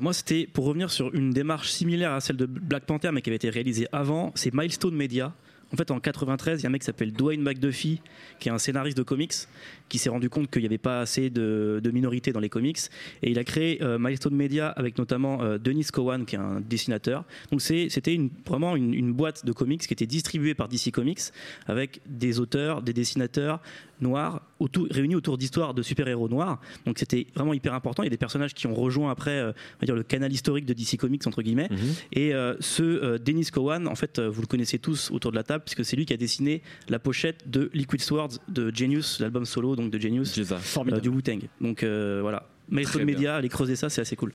Moi, c'était pour revenir sur une démarche similaire à celle de Black Panther, mais qui avait été réalisée avant. C'est Milestone Media. En fait, en 93, il y a un mec qui s'appelle Dwayne McDuffie, qui est un scénariste de comics, qui s'est rendu compte qu'il n'y avait pas assez de, de minorités dans les comics. Et il a créé euh, Milestone Media avec notamment euh, Denis Cowan, qui est un dessinateur. Donc c'était une, vraiment une, une boîte de comics qui était distribuée par DC Comics, avec des auteurs, des dessinateurs noirs, autour- réunis autour d'histoires de super-héros noirs. Donc c'était vraiment hyper important. Il y a des personnages qui ont rejoint après euh, on va dire, le canal historique de DC Comics, entre guillemets. Mhm. Et euh, ce Dennis Cowan, en fait, vous le connaissez tous autour de la table, puisque c'est lui qui a dessiné la pochette de Liquid Swords de Genius, l'album solo donc de Genius euh, du Wu-Tang. Donc euh, voilà. Très bien. Media, allez creuser ça, c'est assez cool.